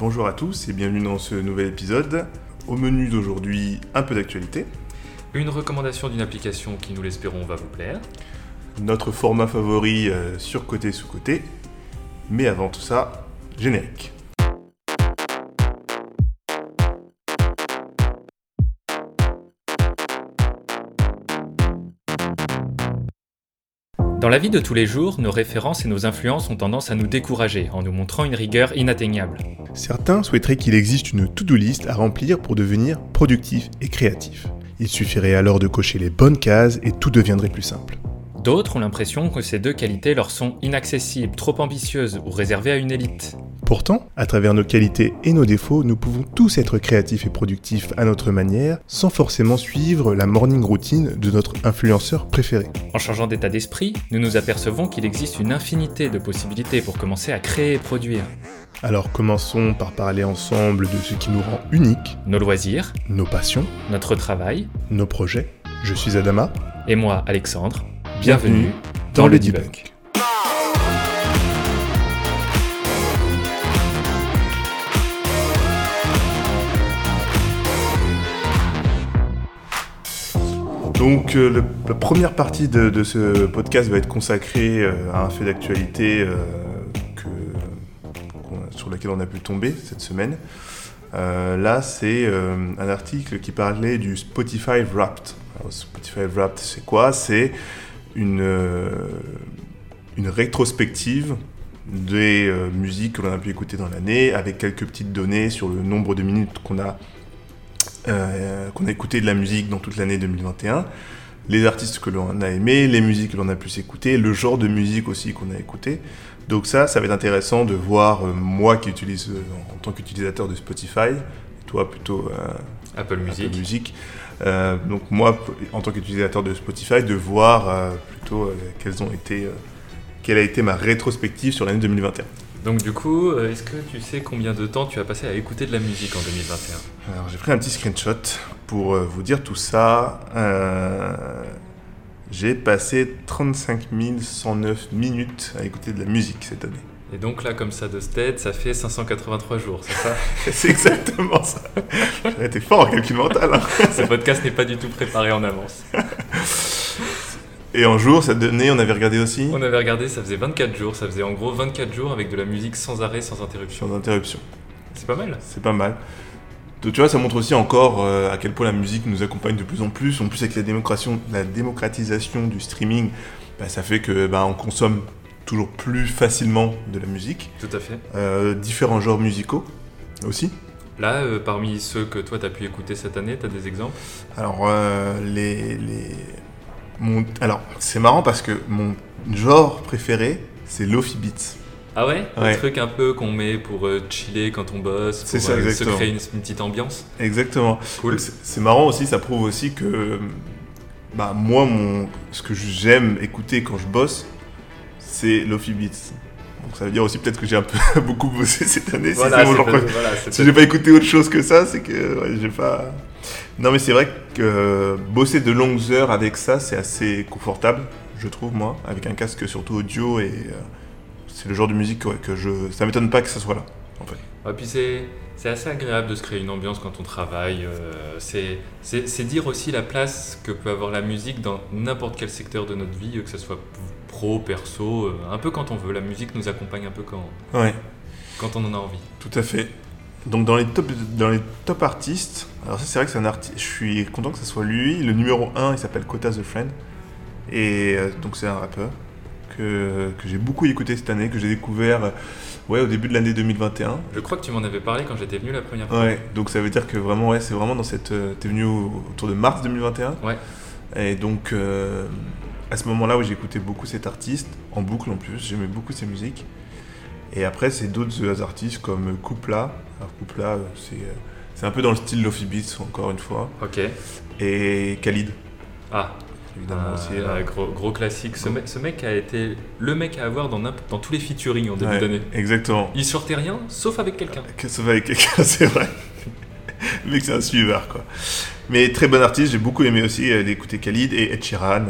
Bonjour à tous et bienvenue dans ce nouvel épisode. Au menu d'aujourd'hui, un peu d'actualité. Une recommandation d'une application qui, nous l'espérons, va vous plaire. Notre format favori euh, sur côté sous côté. Mais avant tout ça, générique. Dans la vie de tous les jours, nos références et nos influences ont tendance à nous décourager en nous montrant une rigueur inatteignable. Certains souhaiteraient qu'il existe une to-do list à remplir pour devenir productif et créatif. Il suffirait alors de cocher les bonnes cases et tout deviendrait plus simple. D'autres ont l'impression que ces deux qualités leur sont inaccessibles, trop ambitieuses ou réservées à une élite. Pourtant, à travers nos qualités et nos défauts, nous pouvons tous être créatifs et productifs à notre manière, sans forcément suivre la morning routine de notre influenceur préféré. En changeant d'état d'esprit, nous nous apercevons qu'il existe une infinité de possibilités pour commencer à créer et produire. Alors commençons par parler ensemble de ce qui nous rend uniques, Nos loisirs, nos passions, notre travail, nos projets. Je suis Adama. et moi, Alexandre. Bienvenue dans le debunk. Donc euh, le- la première partie de, de ce podcast va être consacrée euh, à un fait d'actualité euh, sur lequel on a pu tomber cette semaine. Là, c'est un article qui parlait du Spotify Wrapped. Alors, Spotify Wrapped, c'est quoi? C'est une, euh, une rétrospective des euh, musiques que l'on a pu écouter dans l'année, avec quelques petites données sur le nombre de minutes qu'on a, euh, qu'on a écouté de la musique dans toute l'année 2021, les artistes que l'on a aimés, les musiques que l'on a pu s'écouter, le genre de musique aussi qu'on a écouté. Donc ça, ça va être intéressant de voir, euh, moi qui utilise en tant qu'utilisateur de Spotify, toi plutôt Apple Music. Apple Music. Euh, donc moi, en tant qu'utilisateur de Spotify, de voir euh, plutôt euh, quelles ont été, quelle a été ma rétrospective sur l'année 2021. Donc du coup, est-ce que tu sais combien de temps tu as passé à écouter de la musique en 2021 Alors j'ai pris un petit screenshot pour vous dire tout ça. J'ai passé 35 109 minutes à écouter de la musique cette année. Et donc là, comme ça de ce tête, ça fait 583 jours, c'est ça C'est exactement ça. Été fort en calcul mental. hein. Ce podcast n'est pas du tout préparé en avance. Et en jour, cette donnée, on avait regardé aussi On avait regardé, ça faisait 24 jours, ça faisait en gros 24 jours avec de la musique sans arrêt, sans interruption. sans interruption. C'est pas mal. C'est pas mal. Donc, tu vois, ça montre aussi encore euh, à quel point la musique nous accompagne de plus en plus. En plus, avec la, démocratisation, la démocratisation du streaming, bah, ça fait que bah, on consomme toujours plus facilement de la musique. Tout à fait. Euh, différents genres musicaux aussi. Là, euh, parmi ceux que toi t'as pu écouter cette année, t'as des exemples? Alors, euh, les, les... Mon... Alors, c'est marrant parce que mon genre préféré, c'est Lofi Beats. Ah ouais, Ouais. Le truc un peu qu'on met pour euh, chiller quand on bosse, pour ça, se créer une, une petite ambiance. Exactement. Cool. C'est marrant aussi, ça prouve aussi que bah, moi, mon, ce que j'aime écouter quand je bosse, c'est Lofi Beats. Donc ça veut dire aussi peut-être que j'ai un peu beaucoup bossé cette année. si pas- voilà, si j'ai pas écouté autre chose que ça, c'est que ouais, j'ai pas. Non, mais c'est vrai que euh, bosser de longues heures avec ça, c'est assez confortable, je trouve, moi, avec un casque surtout audio et euh, c'est le genre de musique ouais, que je. Ça m'étonne pas que ça soit là, en fait. Et puis c'est c'est assez agréable de se créer une ambiance quand on travaille. euh, c'est c'est c'est dire aussi la place que peut avoir la musique dans n'importe quel secteur de notre vie, que ce soit pro, perso, euh, un peu quand on veut. La musique nous accompagne un peu quand, Ouais. quand on en a envie. Tout à fait. Donc dans les top, dans les top artistes, alors ça c'est vrai que c'est un artiste, je suis content que ce soit lui. Le numéro 1, il s'appelle Kota the Friend. Et euh, donc c'est un rappeur que, que j'ai beaucoup écouté cette année, que j'ai découvert euh, ouais, au début de l'année 2021. Je crois que tu m'en avais parlé quand j'étais venu la première fois. Ouais, donc ça veut dire que vraiment, ouais, c'est vraiment dans cette... euh, T'es venu au- autour de mars 2021. Ouais. Et donc à ce moment-là où écouté beaucoup cet artiste, en boucle en plus, j'aimais beaucoup ses musiques. Et après, c'est d'autres euh, artistes comme Koupla. Alors Koupla, euh, c'est euh, c'est un peu dans le style Lofi Beats, encore une fois. Ok. Et Khalid, Ah, évidemment un- aussi. un euh, gros, gros classique. Ce, mec- ce mec a été le mec à avoir dans, tous les featuring en début ouais, d'année. Exactement. Il sortait rien, sauf avec quelqu'un. Va avec quelqu'un, c'est vrai. Le mec, c'est un suiveur, quoi. Mais très bon artiste, j'ai beaucoup aimé aussi d'écouter Khalid et Ed Sheeran.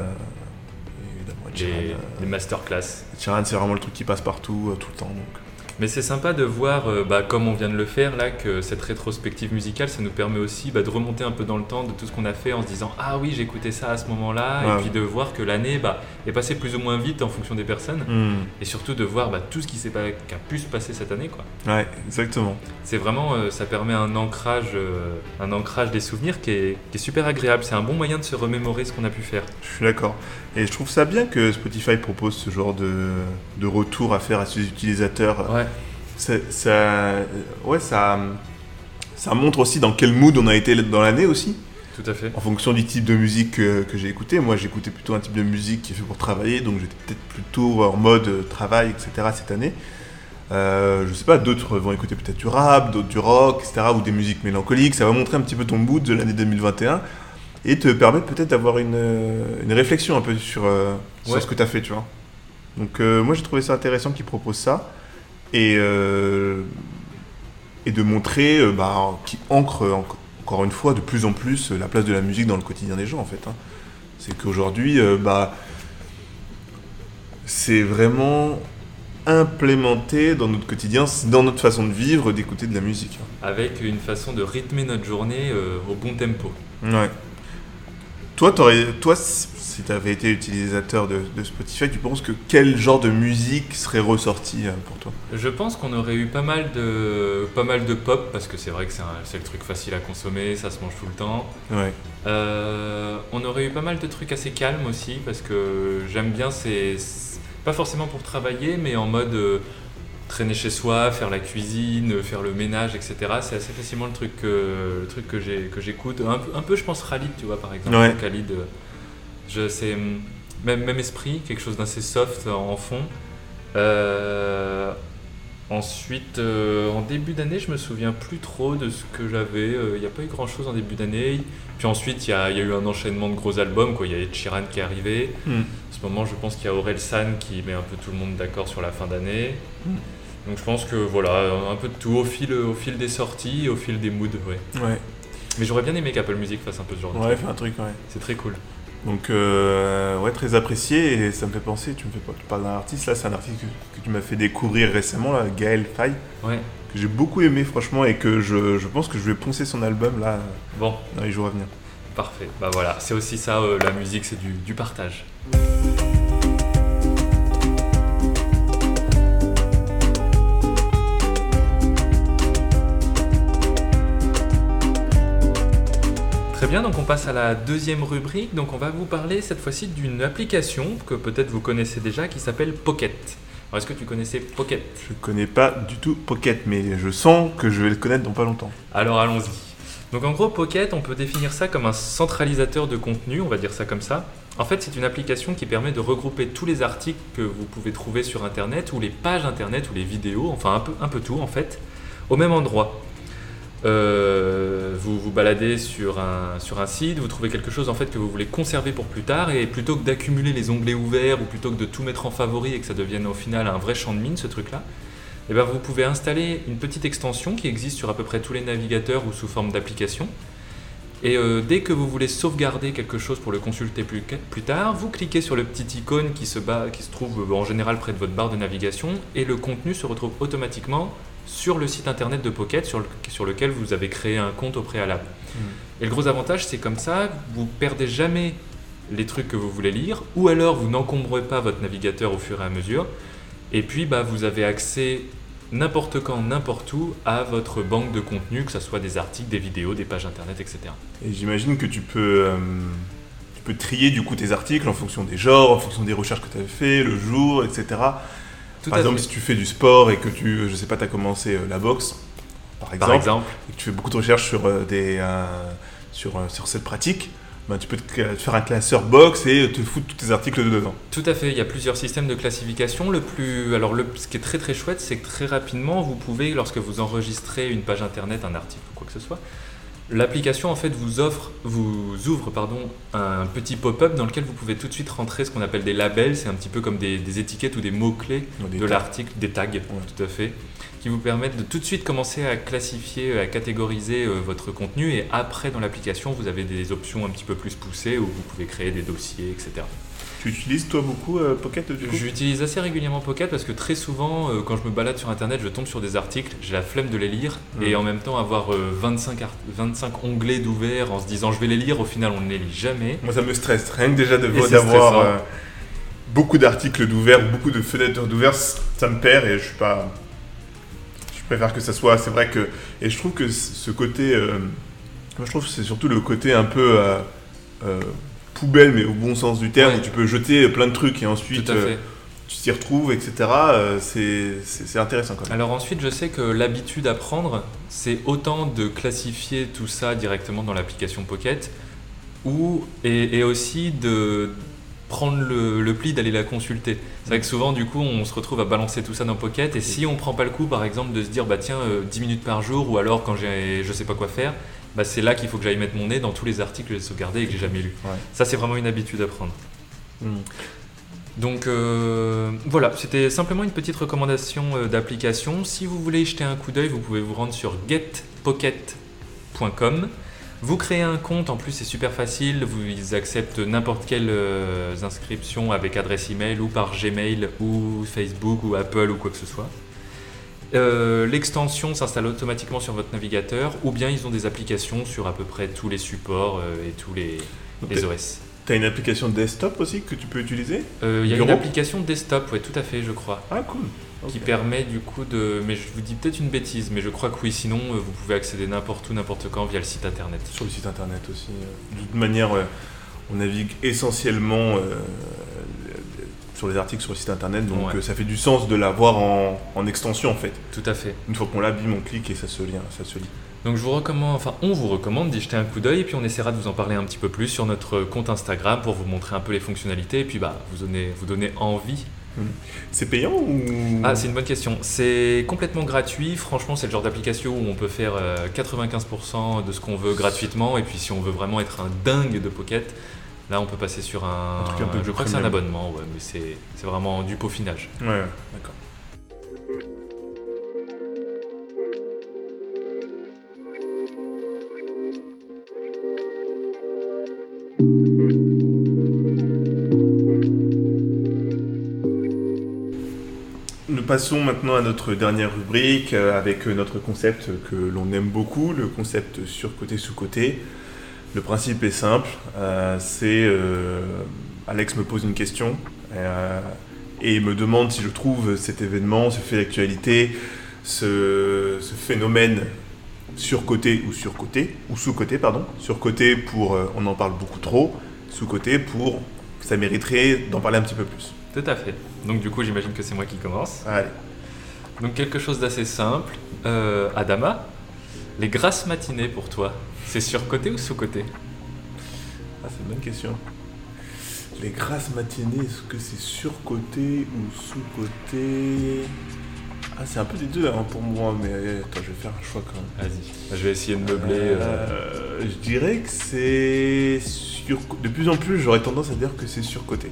Euh, Les, les masterclass. Sheeran, c'est vraiment le truc qui passe partout, euh, tout le temps. Donc. Mais c'est sympa de voir, euh, bah, comme on vient de le faire là, que cette rétrospective musicale, ça nous permet aussi bah, de remonter un peu dans le temps de tout ce qu'on a fait en se disant ah oui j'écoutais ça à ce moment-là, Ouais. et puis de voir que l'année bah, est passée plus ou moins vite en fonction des personnes, Hmm. et surtout de voir bah, tout ce qui s'est pas- qui a pu se passer cette année quoi. Ouais, exactement. C'est vraiment, euh, ça permet un ancrage, euh, un ancrage des souvenirs qui est, qui est super agréable. C'est un bon moyen de se remémorer ce qu'on a pu faire. Je suis d'accord. Et je trouve ça bien que Spotify propose ce genre de, de retour à faire à ses utilisateurs. Ouais. Ça, ça- ouais, ça, ça montre aussi dans quel mood on a été dans l'année aussi, Tout à fait. en fonction du type de musique que, que j'ai écouté. Moi, j'écoutais plutôt un type de musique qui est fait pour travailler, donc j'étais peut-être plutôt en mode euh, travail, etc. cette année. Euh, je sais pas, d'autres vont écouter peut-être du rap, d'autres du rock, etc. ou des musiques mélancoliques. Ça va montrer un petit peu ton mood de l'année 2021 et te permettre peut-être d'avoir une, euh, une réflexion un peu sur, euh, sur ce que tu as fait, tu vois. Donc euh, moi j'ai trouvé ça intéressant qu'ils proposent ça et, euh, et de montrer, euh, bah, qui ancre en- encore une fois de plus en plus euh, la place de la musique dans le quotidien des gens en fait. hein. C'est qu'aujourd'hui, euh, bah, c'est vraiment implémenté dans notre quotidien, dans notre façon de vivre, d'écouter de la musique. hein. Avec une façon de rythmer notre journée euh, au bon tempo. Ouais. Toi, toi si tu avais été utilisateur de, de Spotify, tu penses que quel genre de musique serait ressorti euh, pour toi? Je pense qu'on aurait eu pas mal de, pas mal de pop, parce que c'est vrai que c'est le truc facile à consommer, ça se mange tout le temps. Ouais. Euh, on aurait eu pas mal de trucs assez calmes aussi, parce que j'aime bien, c'est c'est pas forcément pour travailler, mais en mode euh, traîner chez soi, faire la cuisine, faire le ménage, etc. C'est assez facilement le truc, que- le truc que j'ai- que j'écoute. Un, peu- un peu, je pense, Khalid, tu vois, par exemple. Ouais. Khalid, euh, je, c'est hum, même, même esprit, quelque chose d'assez soft en fond. Euh, ensuite, euh, en début d'année, je me souviens plus trop de ce que j'avais. Euh, Il n'y a pas eu grand chose en début d'année. Puis ensuite, il y a, il y a eu un enchaînement de gros albums. Il y a Ed Sheeran qui est arrivé. Hmm. En ce moment, je pense qu'il y a Aurel San qui met un peu tout le monde d'accord sur la fin d'année. Mm. Donc je pense que voilà, un peu de tout au fil, au fil des sorties, au fil des moods. Ouais. Ouais. Mais j'aurais bien aimé qu'Apple Music fasse un peu ce genre de Ouais, truc. fais un truc, ouais. C'est très cool. Donc, euh, ouais, très apprécié et ça me fait penser, tu me fais pas, tu parles d'un artiste, là, c'est un artiste que, que tu m'as fait découvrir récemment, là, Gaël Faye, Ouais. que j'ai beaucoup aimé, franchement, et que je, je pense que je vais poncer son album, là, Bon, dans les jours à venir. parfait. Bah voilà, c'est aussi ça, euh, la musique, c'est du, du partage. Très bien, donc on passe à la deuxième rubrique. Donc on va vous parler cette fois-ci d'une application que peut-être vous connaissez déjà qui s'appelle Pocket. Alors est-ce que tu connaissais Pocket? Je connais pas du tout Pocket, mais je sens que je vais le connaître dans pas longtemps. Alors allons-y. Donc en gros, Pocket, on peut définir ça comme un centralisateur de contenu, on va dire ça comme ça. En fait, c'est une application qui permet de regrouper tous les articles que vous pouvez trouver sur Internet, ou les pages Internet, ou les vidéos, enfin un peu, un peu tout en fait, au même endroit. Euh, vous vous baladez sur un, sur un site, vous trouvez quelque chose en fait que vous voulez conserver pour plus tard, et plutôt que d'accumuler les onglets ouverts, ou plutôt que de tout mettre en favori et que ça devienne au final un vrai champ de mine, ce truc-là, eh ben, vous pouvez installer une petite extension qui existe sur à peu près tous les navigateurs ou sous forme d'application. Et euh, dès que vous voulez sauvegarder quelque chose pour le consulter plus, plus tard, vous cliquez sur le petit icône qui se, bat, qui se trouve en général près de votre barre de navigation et le contenu se retrouve automatiquement sur le site internet de Pocket sur, le- sur lequel vous avez créé un compte au préalable. Et le gros avantage, c'est comme ça, vous perdez jamais les trucs que vous voulez lire, ou alors vous n'encombrez pas votre navigateur au fur et à mesure, et puis bah, vous avez accès n'importe quand, n'importe où à votre banque de contenu, que ce soit des articles, des vidéos, des pages internet, etc. Et j'imagine que tu peux, euh, tu peux trier du coup tes articles en fonction des genres, en fonction des recherches que tu avais fait, le jour, etc. Tout par exemple, fait. si tu fais du sport et que tu, je sais pas, tu as commencé euh, la boxe, par exemple, Par exemple, et que tu fais beaucoup de recherches sur, euh, des, euh, sur, sur cette pratique, ben, tu peux te faire un classeur box et te foutre tous tes articles de dedans. Tout à fait, il y a plusieurs systèmes de classification. Le plus, alors le, ce qui est très très chouette, c'est que très rapidement, vous pouvez, lorsque vous enregistrez une page internet, un article ou quoi que ce soit, l'application en fait vous offre, vous ouvre pardon, un petit pop-up dans lequel vous pouvez tout de suite rentrer ce qu'on appelle des labels. C'est un petit peu comme des, des étiquettes ou des mots-clés de l'article, des tags, tout à fait, qui vous permettent de tout de suite commencer à classifier, à catégoriser euh, votre contenu. Et après, dans l'application, vous avez des options un petit peu plus poussées où vous pouvez créer des dossiers, etc. Tu utilises toi beaucoup euh, Pocket du coup? J'utilise assez régulièrement Pocket parce que très souvent, euh, quand je me balade sur internet, je tombe sur des articles, j'ai la flemme de les lire Mm. et en même temps avoir euh, 25, art- 25 onglets d'ouvert en se disant je vais les lire, au final on ne les lit jamais. Moi ça me stresse, rien que déjà de d'avoir euh, beaucoup d'articles d'ouvert, beaucoup de fenêtres d'ouvert, ça me perd et je suis pas. Je préfère que ça soit. C'est vrai que. Et je trouve que ce côté. moi je trouve que c'est surtout le côté un peu. euh, poubelle, mais au bon sens du terme, Ouais. où tu peux jeter plein de trucs et ensuite euh, tu t'y retrouves, etc. euh, c'est intéressant quand même. Alors ensuite, je sais que l'habitude à prendre, c'est autant de classifier tout ça directement dans l'application Pocket, ou, et, et aussi de prendre le, le pli d'aller la consulter. C'est vrai que souvent, du coup, on se retrouve à balancer tout ça dans Pocket, et si on prend pas le coup, par exemple, de se dire, bah tiens, euh, 10 minutes par jour, ou alors quand j'ai je sais pas quoi faire, bah c'est là qu'il faut que j'aille mettre mon nez dans tous les articles que j'ai sauvegardés et que j'ai jamais lus. Ouais. Ça, c'est vraiment une habitude à prendre. Mm. Donc euh, voilà, c'était simplement une petite recommandation euh, d'application. Si vous voulez y jeter un coup d'œil, vous pouvez vous rendre sur getpocket.com. Vous créez un compte, en plus c'est super facile, vous, ils acceptent n'importe quelle euh, inscription avec adresse email ou par Gmail ou Facebook ou Apple ou quoi que ce soit. Euh, L'extension s'installe automatiquement sur votre navigateur ou bien ils ont des applications sur à peu près tous les supports euh, et tous les, OS. T'as une application desktop aussi que tu peux utiliser? Euh, Il y a une application desktop, ouais, tout à fait, je crois, Ah cool. Qui permet du coup de. Mais je vous dis peut-être une bêtise, mais je crois que oui, sinon euh, vous pouvez accéder n'importe où, n'importe quand via le site internet. Sur le site internet aussi. euh. De toute manière, on navigue essentiellement euh, sur les articles sur le site internet, donc Ouais. ça fait du sens de l'avoir en, en extension en fait. Tout à fait. Une fois qu'on l'a, bim, on clique et ça se lit. Ça se lit. Donc je vous recommande, enfin on vous recommande d'y jeter un coup d'œil et puis on essaiera de vous en parler un petit peu plus sur notre compte Instagram pour vous montrer un peu les fonctionnalités et puis bah vous donner, vous donner envie. C'est payant ou? Ah c'est une bonne question. C'est complètement gratuit. Franchement c'est le genre d'application où on peut faire euh, 95% de ce qu'on veut gratuitement et puis si on veut vraiment être un dingue de Pocket, là on peut passer sur un. Un truc un peu je crois que c'est un abonnement, ouais, mais c'est vraiment du peaufinage. Ouais, d'accord. Passons maintenant à notre dernière rubrique euh, avec euh, notre concept que l'on aime beaucoup, le concept sur-côté, sous-côté. Le principe est simple, euh, c'est Alex me pose une question et me demande si je trouve cet événement, ce fait d'actualité, ce, phénomène sur-côté ou sur-côté, ou sous-côté, pardon. Sur-côté pour on en parle beaucoup trop, sous-côté pour ça mériterait d'en parler un petit peu plus. Tout à fait. Donc du coup j'imagine que c'est moi qui commence. Allez. Donc quelque chose d'assez simple. Euh, Adama, les grasses matinées pour toi, c'est sur-côté ou sous-côté Ah, c'est une bonne question. Les grasses matinées, est-ce que c'est sur-côté ou sous-côté Ah, c'est un peu des deux hein, pour moi, mais attends, je vais faire un choix quand même. Vas-y, je vais essayer de meubler. euh, Euh, je dirais que c'est sur. De plus en plus, j'aurais tendance à dire que c'est sur-côté.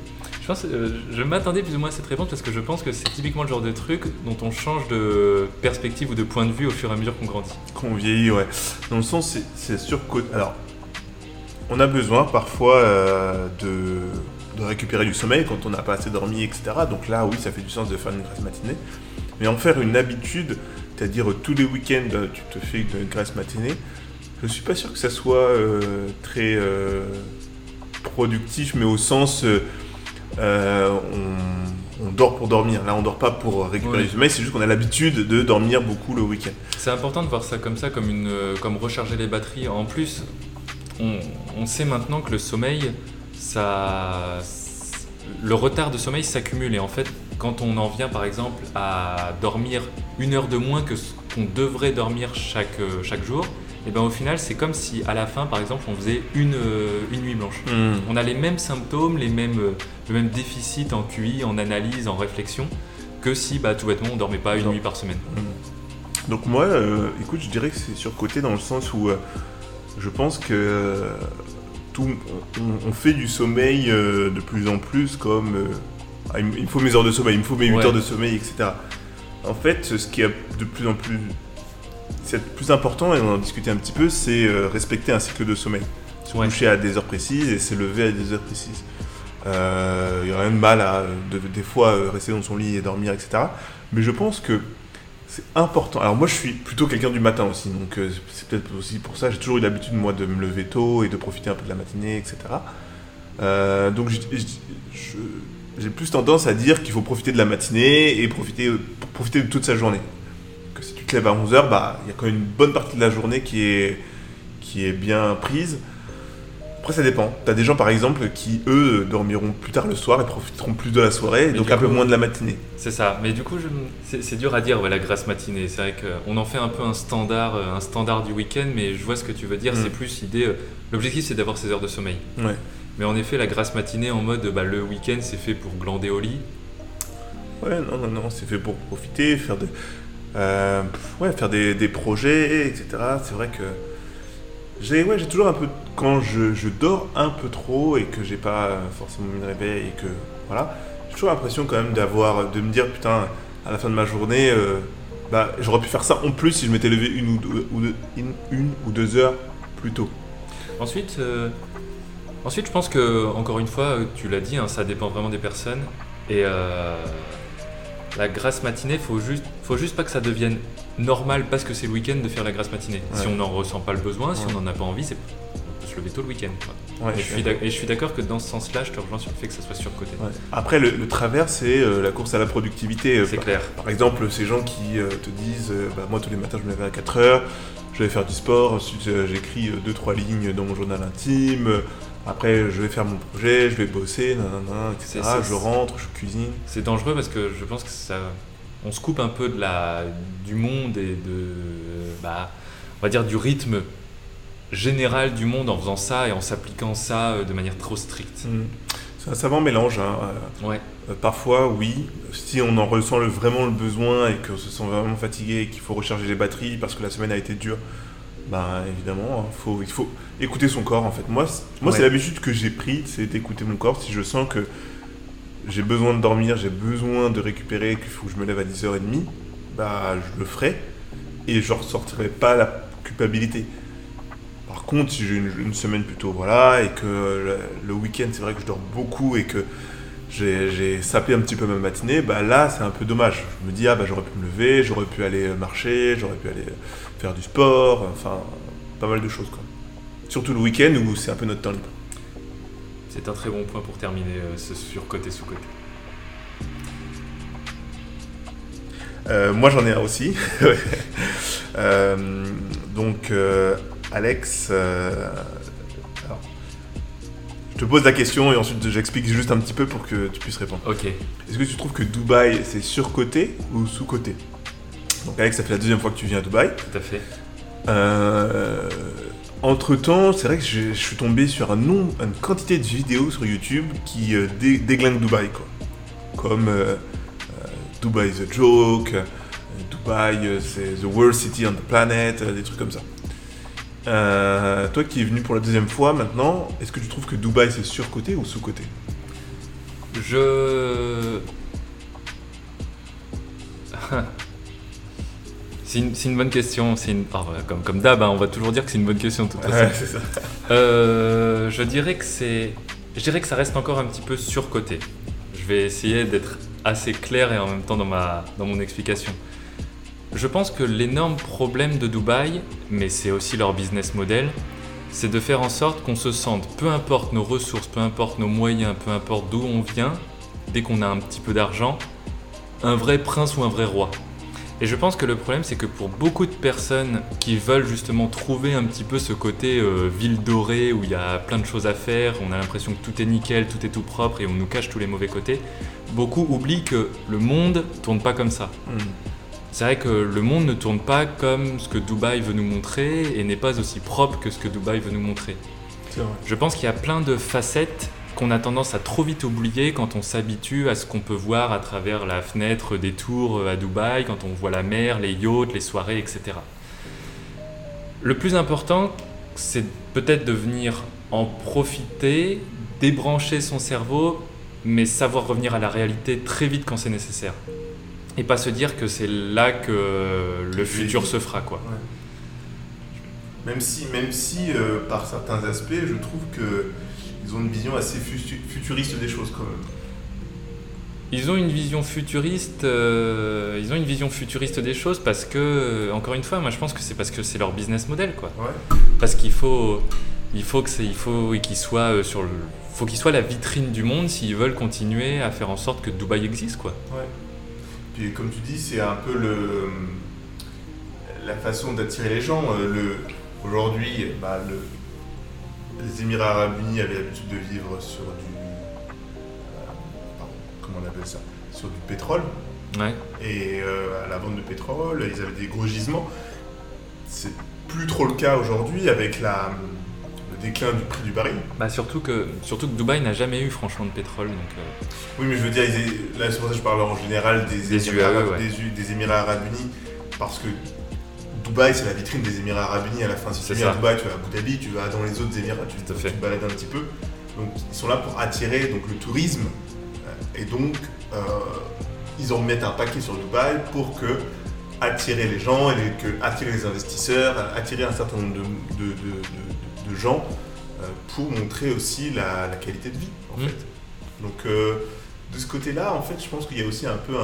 Euh, je m'attendais plus ou moins à cette réponse parce que je pense que c'est typiquement le genre de truc dont on change de perspective ou de point de vue au fur et à mesure qu'on grandit. Qu'on vieillit, ouais. Dans le sens, c'est- sur-côté. Alors, on a besoin parfois euh, de, récupérer du sommeil quand on n'a pas assez dormi, etc. Donc là, oui, ça fait du sens de faire une grasse matinée. Mais en faire une habitude, c'est-à-dire tous les week-ends, euh, tu te fais une grasse matinée, je suis pas sûr que ça soit très productif, mais au sens. Euh, on, on dort pour dormir. Là, on dort pas pour récupérer Oui. du sommeil, c'est juste qu'on a l'habitude de dormir beaucoup le week-end. C'est important de voir ça comme ça, comme, une, euh, comme recharger les batteries. En plus, on, on sait maintenant que le sommeil, ça, le retard de sommeil s'accumule. Et en fait, quand on en vient par exemple à dormir une heure de moins que ce qu'on devrait dormir chaque, euh, chaque jour, et ben au final, c'est comme si à la fin, par exemple, on faisait une, euh, une nuit blanche. On a les mêmes symptômes, les mêmes, euh, le même déficit en QI, en analyse, en réflexion, que si bah, tout bêtement on dormait pas une Non. nuit par semaine. Donc moi, euh, écoute, je dirais que c'est surcoté dans le sens où je pense que tout, on, on fait du sommeil de plus en plus comme ah, il me faut mes heures de sommeil, il me faut mes 8 Ouais. heures de sommeil, etc. En fait, ce qui est de plus en plus, c'est plus important, et on en discutait un petit peu, c'est euh, respecter un cycle de sommeil. Se Ouais. coucher à des heures précises et se lever à des heures précises. Euh, il y a rien de mal à de- des fois euh, rester dans son lit et dormir, etc. Mais je pense que c'est important. Alors moi je suis plutôt quelqu'un du matin aussi, donc euh, c'est peut-être aussi pour ça. J'ai toujours eu l'habitude moi de me lever tôt et de profiter un peu de la matinée, etc. Euh, donc j'ai plus tendance à dire qu'il faut profiter de la matinée et profiter, profiter de toute sa journée. À 11h, bah, il y a quand même une bonne partie de la journée qui est, qui est bien prise. Après, ça dépend. Tu as des gens, par exemple, qui, eux, dormiront plus tard le soir et profiteront plus de la soirée, donc un peu moins de la matinée. C'est ça, mais du coup, je- c'est dur à dire, ouais, la grasse matinée. C'est vrai qu'on en fait un peu un standard, euh, un standard du week-end, mais je vois ce que tu veux dire. Mm. C'est plus l'idée. euh, L'objectif, c'est d'avoir ses heures de sommeil. Ouais. Mais en effet, la grasse matinée en mode bah, le week-end, c'est fait pour glander au lit. Ouais, non, non, non, c'est fait pour profiter, faire des, euh, ouais, faire des, des projets, etc. C'est vrai que j'ai ouais, j'ai toujours un peu, quand je, je dors un peu trop et que j'ai pas euh, forcément mis de réveil et que, voilà, j'ai toujours l'impression quand même d'avoir, de me dire, putain, à la fin de ma journée, euh, bah, j'aurais pu faire ça en plus si je m'étais levé une ou deux, ou deux- une, ou deux heures plus tôt. Ensuite, euh, ensuite, je pense que, encore une fois, tu l'as dit, hein, ça dépend vraiment des personnes. Et la grasse matinée, faut juste, faut juste pas que ça devienne normal parce que c'est le week-end de faire la grasse matinée. Si on n'en ressent pas le besoin, si Ouais. on n'en a pas envie, c'est se lever tôt le week-end. Ouais, et, je suis d'ac- et je suis d'accord que dans ce sens-là, je te rejoins sur le fait que ça soit surcoté. Ouais. Après, le, le travers, c'est euh, la course à la productivité. euh, C'est clair. Par exemple, ces gens qui euh, te disent euh, bah, Moi, tous les matins, je me lève à 4 heures, je vais faire du sport, ensuite j'écris 2-3 lignes dans mon journal intime, après, je vais faire mon projet, je vais bosser, nanana, etc. Je rentre, je cuisine. C'est dangereux parce que je pense que ça, on se coupe un peu de la, du monde et de, bah, on va dire du rythme général du monde en faisant ça et en s'appliquant ça euh, de manière trop stricte. Mm. C'est un savant mélange. hein. Euh, Ouais. euh, parfois, oui, si on en ressent le- vraiment le besoin et qu'on se sent vraiment fatigué et qu'il faut recharger les batteries parce que la semaine a été dure, ben évidemment, hein, faut, il faut écouter son corps en fait. Moi, c'est l'habitude que j'ai pris, c'est d'écouter mon corps. Si je sens que j'ai besoin de dormir, j'ai besoin de récupérer, qu'il faut que je me lève à 10h30, bah je le ferai et je ressortirai pas la culpabilité. Par contre, si j'ai une, une semaine plutôt voilà et que le, le week-end c'est vrai que je dors beaucoup et que j'ai j'ai sapé un petit peu ma matinée, bah là c'est un peu dommage. Je me dis ah bah j'aurais pu me lever, j'aurais pu aller marcher, j'aurais pu aller faire du sport, enfin pas mal de choses quoi. Surtout le week-end où c'est un peu notre temps libre. C'est un très bon point pour terminer euh, ce surcoté sous-côté. Euh, moi j'en ai un aussi. Euh, donc Alex, alors, je te pose la question et ensuite j'explique juste un petit peu pour que tu puisses répondre. Ok. Est-ce que tu trouves que Dubaï c'est surcoté ou sous-coté? Donc Alex, ça fait la deuxième fois que tu viens à Dubaï. Tout à fait. Euh, entre temps, c'est vrai que je, je suis tombé sur un nombre, une quantité de vidéos sur YouTube qui euh, dé- déglinguent Dubaï, quoi. Comme euh, euh, Dubai is a joke, euh, Dubaï c'est the worst city on the planet, des trucs comme ça. Toi qui es venu pour la deuxième fois maintenant, est-ce que tu trouves que Dubaï c'est surcoté ou sous-coté? Je. C'est une, bonne question. C'est une... ah, voilà, comme comme d'hab, hein, on va toujours dire que c'est une bonne question de toute façon. Ouais, c'est ça. Euh, je dirais que c'est, je dirais que ça reste encore un petit peu surcoté. Je vais essayer d'être assez clair et en même temps dans ma, dans mon explication. Je pense que l'énorme problème de Dubaï, mais c'est aussi leur business model, c'est de faire en sorte qu'on se sente, peu importe nos ressources, peu importe nos moyens, peu importe d'où on vient, dès qu'on a un petit peu d'argent, un vrai prince ou un vrai roi. Et je pense que le problème, c'est que pour beaucoup de personnes qui veulent justement trouver un petit peu ce côté euh, ville dorée où il y a plein de choses à faire, on a l'impression que tout est nickel, tout est tout propre et on nous cache tous les mauvais côtés, beaucoup oublient que le monde tourne pas comme ça. Hmm. C'est vrai que le monde ne tourne pas comme ce que Dubaï veut nous montrer et n'est pas aussi propre que ce que Dubaï veut nous montrer. Je pense qu'il y a plein de facettes qu'on a tendance à trop vite oublier quand on s'habitue à ce qu'on peut voir à travers la fenêtre des tours à Dubaï, quand on voit la mer, les yachts, les soirées, etc. Le plus important, c'est peut-être de venir en profiter, débrancher son cerveau, mais savoir revenir à la réalité très vite quand c'est nécessaire. Et pas se dire que c'est là que le futur se fera, quoi. Même si, même si euh, par certains aspects, je trouve que ils ont une vision assez futuriste des choses quand même. Ils ont une vision futuriste. Euh, ils ont une vision futuriste des choses parce que, euh, encore une fois, moi je pense que c'est parce que c'est leur business model, quoi. Parce qu'il faut, il faut que il faut qu'ils soient euh, sur le, faut qu'ils soient la vitrine du monde s'ils veulent continuer à faire en sorte que Dubaï existe, quoi. Ouais. Puis comme tu dis, c'est un peu le, la façon d'attirer les gens. Le, aujourd'hui, bah, le, les Émirats Arabes Unis avaient l'habitude de vivre sur du comment on appelle ça, sur du pétrole. Et euh, à la vente de pétrole, ils avaient des gros gisements. C'est plus trop le cas aujourd'hui avec la, le déclin du prix du baril. Bah surtout que, surtout que Dubaï n'a jamais eu franchement de pétrole. Donc, euh. Oui, mais je veux dire, là c'est pour ça que je parle en général des, Émirats, Arabes, des, Émirats Arabes Unis, parce que Dubaï c'est la vitrine des Émirats Arabes Unis à la fin. Si tu viens à Dubaï, tu vas à Abu Dhabi, tu vas dans les autres Émirats, tu, tu te balades un petit peu. Donc ils sont là pour attirer donc, le tourisme et donc, euh, ils en mettent un paquet sur Dubaï pour que attirer les gens, et que, attirer les investisseurs, attirer un certain nombre de, gens euh, pour montrer aussi la, qualité de vie, en mmh. fait. Donc, euh, de ce côté-là, en fait, je pense qu'il y a aussi un peu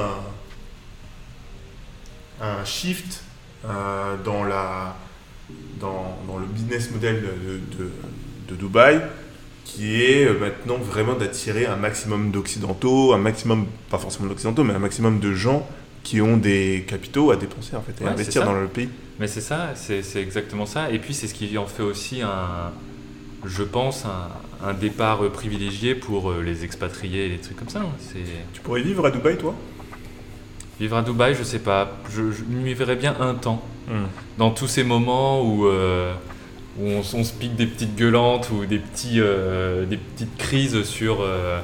un, un shift dans, la, dans, dans, le business model de, Dubaï qui est euh, maintenant vraiment d'attirer un maximum d'occidentaux, un maximum, pas forcément d'occidentaux, mais un maximum de gens qui ont des capitaux à dépenser en fait et investir dans le pays. Mais c'est ça, c'est exactement ça. Et puis c'est ce qui en fait aussi un, je pense, un, départ privilégié pour euh, les expatriés et les trucs comme ça. Hein. Tu pourrais vivre à Dubaï toi? Vivre à Dubaï, je sais pas. Je, je m'y verrais bien un temps. Hmm. Dans tous ces moments où euh, où on, se pique des petites gueulantes ou des, petits, euh, des petites crises sur euh,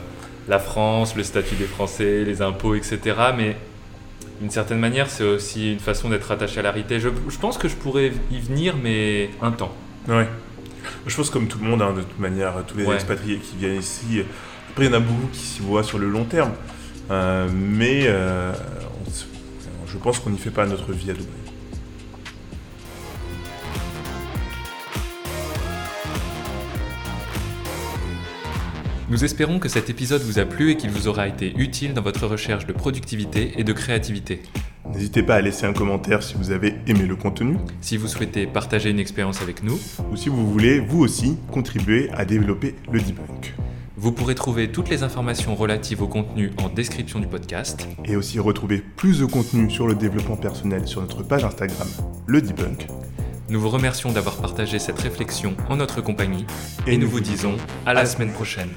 la France, le statut des Français, les impôts, etc. Mais d'une certaine manière, c'est aussi une façon d'être attaché à la réalité. Je, pense que je pourrais y venir, mais un temps. Ouais. Je pense comme tout le monde, hein, de toute manière, tous les expatriés qui viennent ici. Après, il y en a beaucoup qui s'y voient sur le long terme. Euh, mais je pense qu'on n'y fait pas notre vie à Dubaï. Nous espérons que cet épisode vous a plu et qu'il vous aura été utile dans votre recherche de productivité et de créativité. N'hésitez pas à laisser un commentaire si vous avez aimé le contenu. Si vous souhaitez partager une expérience avec nous. Ou si vous voulez, vous aussi, contribuer à développer le debunk. Vous pourrez trouver toutes les informations relatives au contenu en description du podcast. Et aussi retrouver plus de contenu sur le développement personnel sur notre page Instagram, le debunk. Nous vous remercions d'avoir partagé cette réflexion en notre compagnie et, nous vous disons à la semaine prochaine.